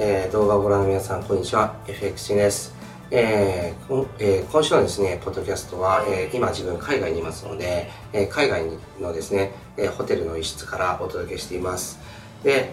えー、動画をご覧の皆さん、こんにちは。FX です。えーえー、今週のですね、ポッドキャストは、えー、今自分海外にいますので、えー、海外のですね、えー、ホテルの一室からお届けしています。で、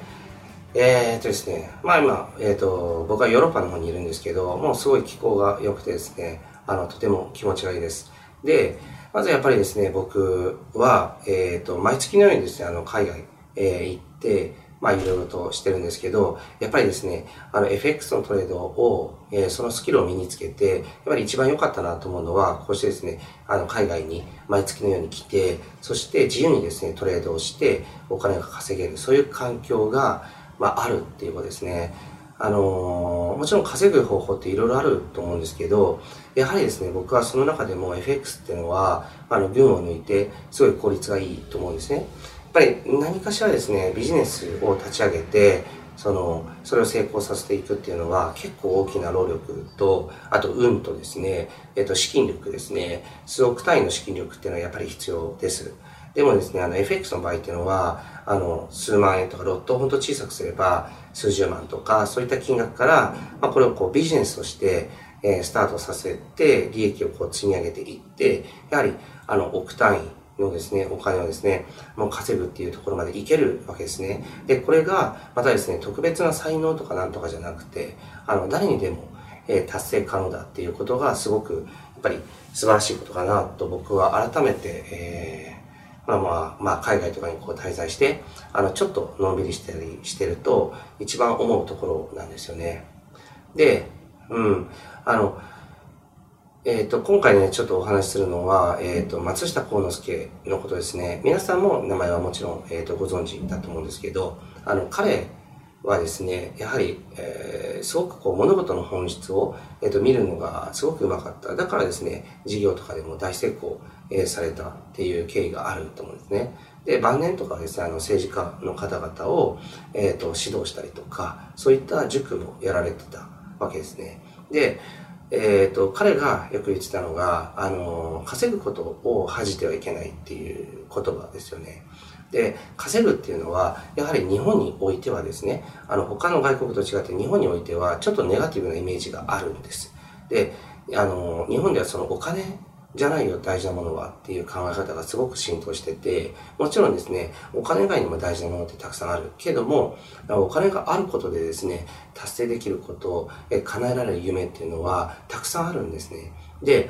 えー、っとですね、まあ今、えー、っと、僕はヨーロッパの方にいるんですけど、もうすごい気候が良くてですね、あの、とても気持ちがいいです。で、まずやっぱりですね、僕は、えー、っと、毎月のようにですね、あの、海外、えー、行って、まあいろいろとしてるんですけど、やっぱりですね、あの FX のトレードを、えー、そのスキルを身につけて、やっぱり一番良かったなと思うのは、こうしてですね、あの海外に毎月のように来て、そして自由にですね、トレードをしてお金が稼げる、そういう環境が、まああるっていうことですね。あのー、もちろん稼ぐ方法っていろいろあると思うんですけど、やはりですね、僕はその中でも FX っていうのは、あの、群を抜いて、すごい効率がいいと思うんですね。ぱり何かしらですね、ビジネスを立ち上げて、その、それを成功させていくっていうのは結構大きな労力と、あと運とですね、えっと、資金力ですね、数億単位の資金力っていうのはやっぱり必要です。でもですね、あの FX の場合っていうのは、あの、数万円とかロットを本当小さくすれば、数十万とか、そういった金額から、まあ、これをこうビジネスとして、え、スタートさせて、利益をこう積み上げていって、やはり、あの、億単位、のですね、お金をですね、もう稼ぐっていうところまでいけるわけですね。で、これが、またですね、特別な才能とかなんとかじゃなくて、あの、誰にでも、えー、達成可能だっていうことがすごく、やっぱり素晴らしいことかなと僕は改めて、えー、まあまあ、まあ、海外とかにこう滞在して、あの、ちょっとのんびりしたりしてると、一番思うところなんですよね。で、うん、あの、えっ、ー、と、今回ね、ちょっとお話しするのは、えっ、ー、と、松下幸之助のことですね。皆さんも名前はもちろん、えっ、ー、と、ご存知だと思うんですけど、あの、彼はですね、やはり、えー、すごくこう、物事の本質を、えっ、と、見るのがすごくうまかった。だからですね、事業とかでも大成功、えー、されたっていう経緯があると思うんですね。で、晩年とかですね、あの、政治家の方々を、えっ、と、指導したりとか、そういった塾もやられてたわけですね。で、えっ、ー、と、彼がよく言ってたのが、あの、稼ぐことを恥じてはいけないっていう言葉ですよね。で、稼ぐっていうのは、やはり日本においてはですね、あの、他の外国と違って日本においては、ちょっとネガティブなイメージがあるんです。で、あの、日本ではそのお金じゃないよ、大事なものはっていう考え方がすごく浸透してて、もちろんですね、お金以外にも大事なものってたくさんあるけども、お金があることでですね、達成できること、え叶えられる夢っていうのはたくさんあるんですね。で、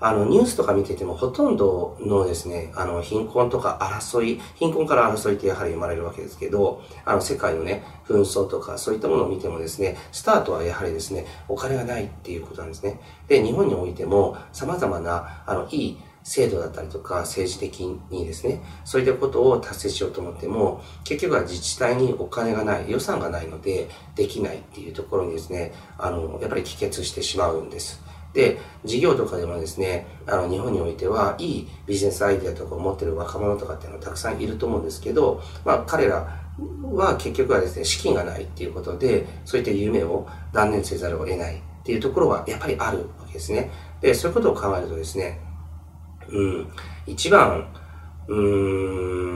あの、ニュースとか見ててもほとんどのですね、あの、貧困とか争い、貧困から争いってやはり生まれるわけですけど、あの、世界のね、紛争とかそういったものを見てもですね、スタートはやはりですね、お金がないっていうことなんですね。で、日本においても様々な、あの、いい制度だったりとか政治的にですね、そういったことを達成しようと思っても、結局は自治体にお金がない、予算がないので、できないっていうところにですね、あの、やっぱり帰結してしまうんです。で、事業とかでもですね、あの、日本においては、いいビジネスアイデアとかを持ってる若者とかっていうのはたくさんいると思うんですけど、まあ、彼らは結局はですね、資金がないっていうことで、そういった夢を断念せざるを得ないっていうところはやっぱりあるわけですね。で、そういうことを考えるとですね、うん、一番、うー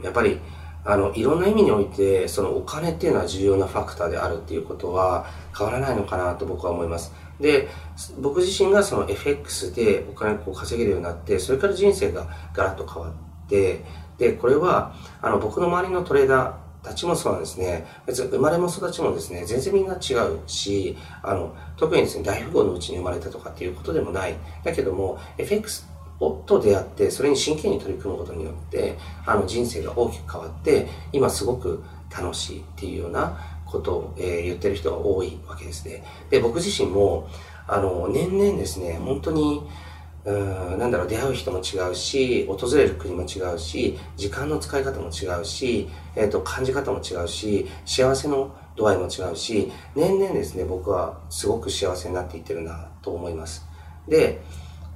ん、やっぱり、あの、いろんな意味において、そのお金っていうのは重要なファクターであるっていうことは変わらないのかなと僕は思います。で、僕自身がその FX でお金を稼げるようになって、それから人生がガラッと変わって、で、これは、あの、僕の周りのトレーダー、たちもそうなんですね。別に生まれも育ちもですね、全然みんな違うし、あの、特にですね、大富豪のうちに生まれたとかっていうことでもない。だけども、FX と出会って、それに真剣に取り組むことによって、あの、人生が大きく変わって、今すごく楽しいっていうようなことを、えー、言ってる人が多いわけですね。で、僕自身も、あの、年々ですね、本当に、うん、なんだろう、出会う人も違うし、訪れる国も違うし、時間の使い方も違うし、えっ、ー、と、感じ方も違うし、幸せの度合いも違うし、年々ですね、僕はすごく幸せになっていってるなと思います。で、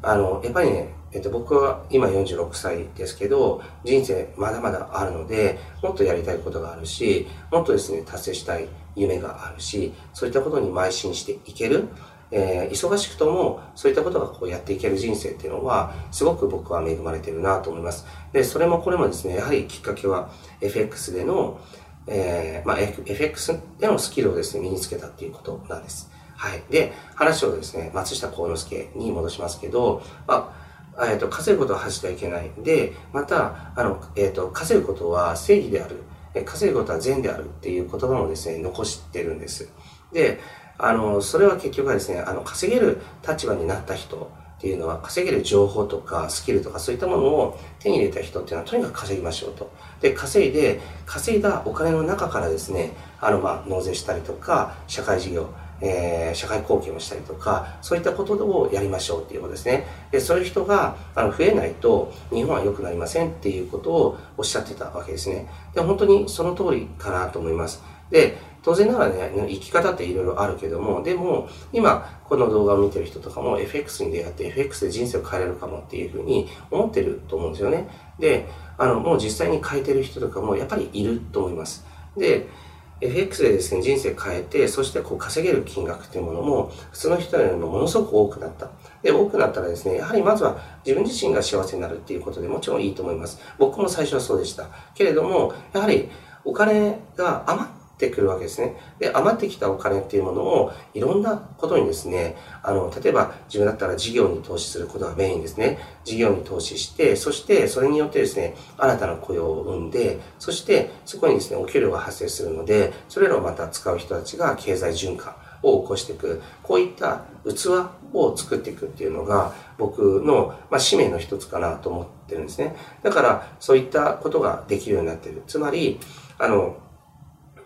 あの、やっぱりね、えっと、僕は今46歳ですけど、人生まだまだあるので、もっとやりたいことがあるし、もっとですね、達成したい夢があるし、そういったことに邁進していける、えー、忙しくとも、そういったことがこうやっていける人生っていうのは、すごく僕は恵まれてるなと思います。で、それもこれもですね、やはりきっかけは FX での、えー、まあ、FX でのスキルをですね、身につけたっていうことなんです。はい。で、話をですね、松下幸之助に戻しますけど、まあ、えっ、ー、と、稼ぐことは恥じてはいけない。で、また、あの、えっ、ー、と、稼ぐことは正義である。稼ぐことは善であるっていう言葉もですね、残してるんです。で、あの、それは結局はですね、あの、稼げる立場になった人っていうのは、稼げる情報とかスキルとかそういったものを手に入れた人っていうのは、とにかく稼ぎましょうと。で、稼いで、稼いだお金の中からですね、あの、まあ、納税したりとか、社会事業、えー、社会貢献をしたりとか、そういったことをやりましょうっていうことですね。で、そういう人があの増えないと日本は良くなりませんっていうことをおっしゃってたわけですね。で、本当にその通りかなと思います。で、当然ながらね、生き方っていろいろあるけども、でも、今、この動画を見てる人とかも FX に出会って FX で人生を変えれるかもっていうふうに思ってると思うんですよね。で、あの、もう実際に変えてる人とかもやっぱりいると思います。で、FX でですね、人生変えて、そしてこう稼げる金額っていうものも、普通の人よりもものすごく多くなった。で、多くなったらですね、やはりまずは自分自身が幸せになるっていうことでもちろんいいと思います。僕も最初はそうでした。けれども、やはりお金が余っってくるわけですね。で、余ってきたお金っていうものをいろんなことにですね、あの、例えば自分だったら事業に投資することがメインですね。事業に投資して、そしてそれによってですね、新たな雇用を生んで、そしてそこにですね、お給料が発生するので、それらをまた使う人たちが経済循環を起こしていく。こういった器を作っていくっていうのが僕の、まあ、使命の一つかなと思ってるんですね。だからそういったことができるようになってる。つまり、あの、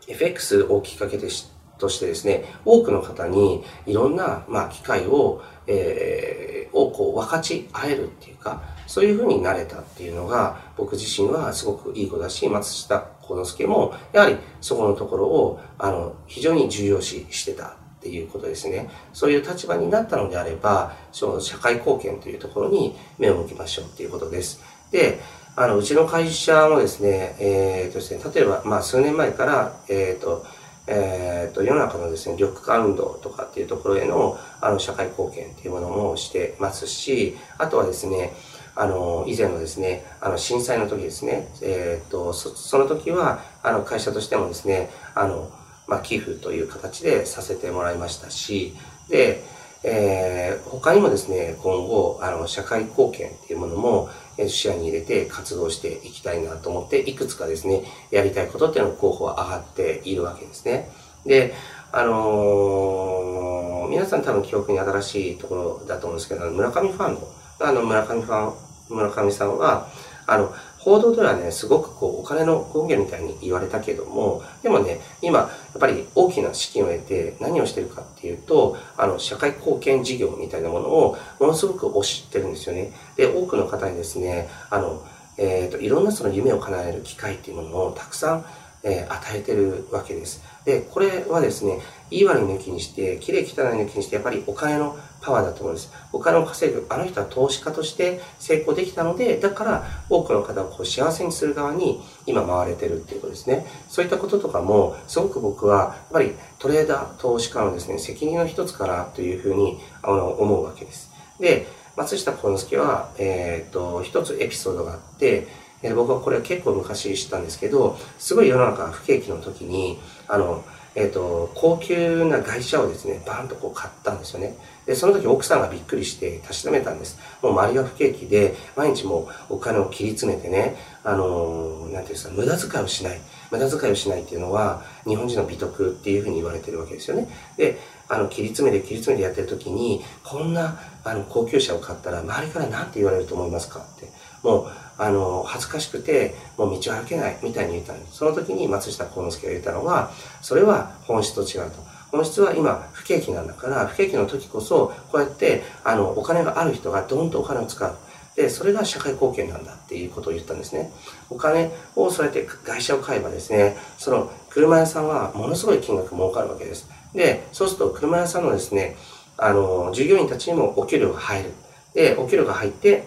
FX をきっかけでしとしてですね、多くの方にいろんな、まあ、機会を、えー、をこう分かち合えるっていうか、そういうふうになれたっていうのが、僕自身はすごくいい子だし、松下幸之助も、やはりそこのところを、あの、非常に重要視してたっていうことですね。そういう立場になったのであれば、その社会貢献というところに目を向きましょうっていうことです。で、あの、うちの会社もですね、えー、とですね、例えば、まあ、数年前から、えっ、ー、と、えっ、ー、と、世の中のですね、緑化運動とかっていうところへの、あの、社会貢献っていうものもしてますし、あとはですね、あの、以前のですね、あの、震災の時ですね、えっ、ー、と、そ、その時は、あの、会社としてもですね、あの、まあ、寄付という形でさせてもらいましたし、で、えー、他にもですね、今後、あの、社会貢献っていうものも、視野に入れて活動していきたいなと思って、いくつかですね、やりたいことっていうの候補は上がっているわけですね。で、あのー、皆さん多分記憶に新しいところだと思うんですけど、村上ファンの、あの、村上ファン、村上さんは、あの、報道ではね、すごくこう、お金の権限みたいに言われたけども、でもね、今、やっぱり大きな資金を得て何をしてるかっていうと、あの、社会貢献事業みたいなものをものすごく推してるんですよね。で、多くの方にですね、あの、えっ、ー、と、いろんなその夢を叶える機会っていうものをたくさん、えー、与えてるわけです。で、これはですね、いい悪い抜きにして、綺麗汚い抜きにして、やっぱりお金のパワーだと思うんです。お金を稼ぐ。あの人は投資家として成功できたので、だから多くの方をこう幸せにする側に今回れてるっていうことですね。そういったこととかも、すごく僕は、やっぱりトレーダー、投資家のですね、責任の一つかなというふうに思うわけです。で、松下幸之助は、えー、っと、一つエピソードがあって、え僕はこれは結構昔知ったんですけど、すごい世の中不景気の時に、あの、えっ、ー、と、高級な外車をですね、バーンとこう買ったんですよね。で、その時奥さんがびっくりしてたしなめたんです。もう周りが不景気で、毎日もうお金を切り詰めてね、あのー、なんていうんですか、無駄遣いをしない。無駄遣いをしないっていうのは、日本人の美徳っていうふうに言われてるわけですよね。で、あの、切り詰めて切り詰めてやってる時に、こんな、あの、高級車を買ったら、周りから何て言われると思いますかって。もう、あの、恥ずかしくて、もう道を歩けないみたいに言ったんです。その時に松下幸之助が言ったのは、それは本質と違うと。本質は今、不景気なんだから、不景気の時こそ、こうやって、あの、お金がある人がドンとお金を使う。で、それが社会貢献なんだっていうことを言ったんですね。お金をそうやって会社を買えばですね、その車屋さんはものすごい金額儲かるわけです。で、そうすると車屋さんのですね、あの、従業員たちにもお給料が入る。で、お給料が入って、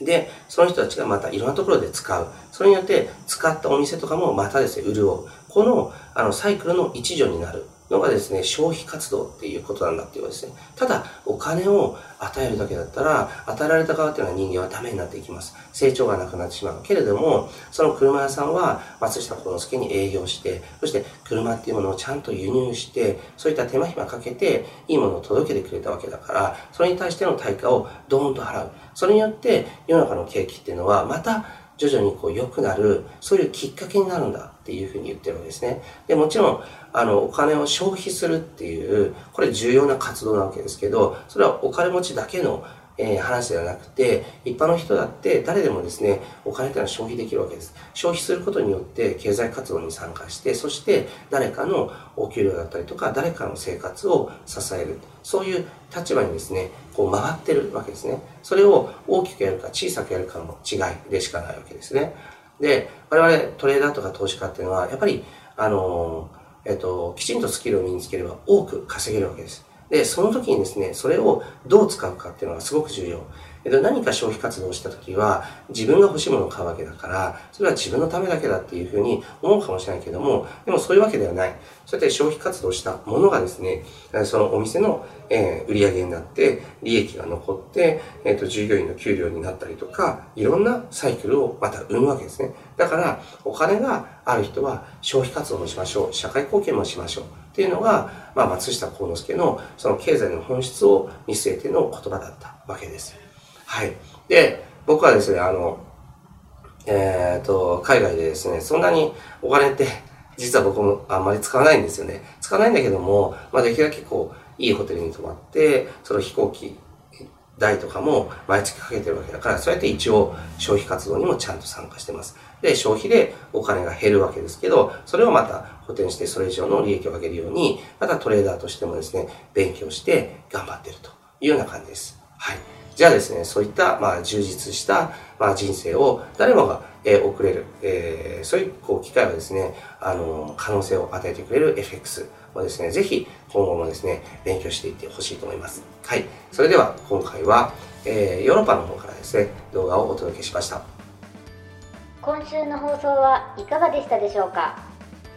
で、その人たちがまたいろんなところで使う。それによって使ったお店とかもまたですね、潤う。この、あの、サイクルの一助になる。のがですね、消費活動っていうことなんだっていうことですね。ただ、お金を与えるだけだったら、与えられた側っていうのは人間はダメになっていきます。成長がなくなってしまう。けれども、その車屋さんは松下幸之助に営業して、そして車っていうものをちゃんと輸入して、そういった手間暇かけて、いいものを届けてくれたわけだから、それに対しての対価をドーンと払う。それによって、世の中の景気っていうのは、また徐々にこう良くなる、そういうきっかけになるんだっていうふうに言ってるわけですね。で、もちろん、あの、お金を消費するっていう、これ重要な活動なわけですけど、それはお金持ちだけのえー、話ではなくて、一般の人だって誰でもですね、お金っていうのは消費できるわけです。消費することによって経済活動に参加して、そして誰かのお給料だったりとか、誰かの生活を支える。そういう立場にですね、こう回ってるわけですね。それを大きくやるか小さくやるかの違いでしかないわけですね。で、我々トレーダーとか投資家っていうのは、やっぱり、あのえっと、きちんとスキルを身につければ多く稼げるわけです。で、その時にですね、それをどう使うかっていうのがすごく重要。えっと、何か消費活動をした時は、自分が欲しいものを買うわけだから、それは自分のためだけだっていうふうに思うかもしれないけども、でもそういうわけではない。そうやって消費活動したものがですね、そのお店の、えー、売り上げになって、利益が残って、えっ、と、従業員の給料になったりとか、いろんなサイクルをまた生むわけですね。だから、お金がある人は消費活動もしましょう。社会貢献もしましょう。っていうのが、まあ、松下幸之助のその経済の本質を見据えての言葉だったわけです。はい。で、僕はですね、あの、えっ、ー、と、海外でですね、そんなにお金って実は僕もあんまり使わないんですよね。使わないんだけども、まあ、できるだけこう、いいホテルに泊まって、その飛行機代とかも毎月かけてるわけだから、そうやって一応消費活動にもちゃんと参加してます。で、消費でお金が減るわけですけど、それをまた補填してそれ以上の利益を上げるように、またトレーダーとしてもですね、勉強して頑張ってるというような感じです。はい。じゃあですね、そういった、まあ、充実した、まあ、人生を誰もが、えー、送れる、えー、そういうこう機会をですね、あの、可能性を与えてくれる FX をですね、ぜひ今後もですね、勉強していってほしいと思います。はい。それでは今回は、えー、ヨーロッパの方からですね、動画をお届けしました。今週の放送はいかがでしたでしょうか？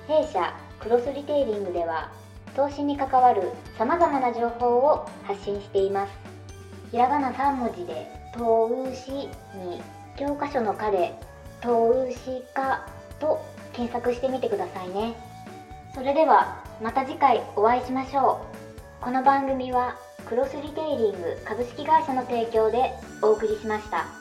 弊社クロスリテイリングでは投資に関わるさまざまな情報を発信していますひらがな3文字で「投資」に教科書の「科」で「投資家」と検索してみてくださいねそれではまた次回お会いしましょうこの番組はクロスリテイリング株式会社の提供でお送りしました。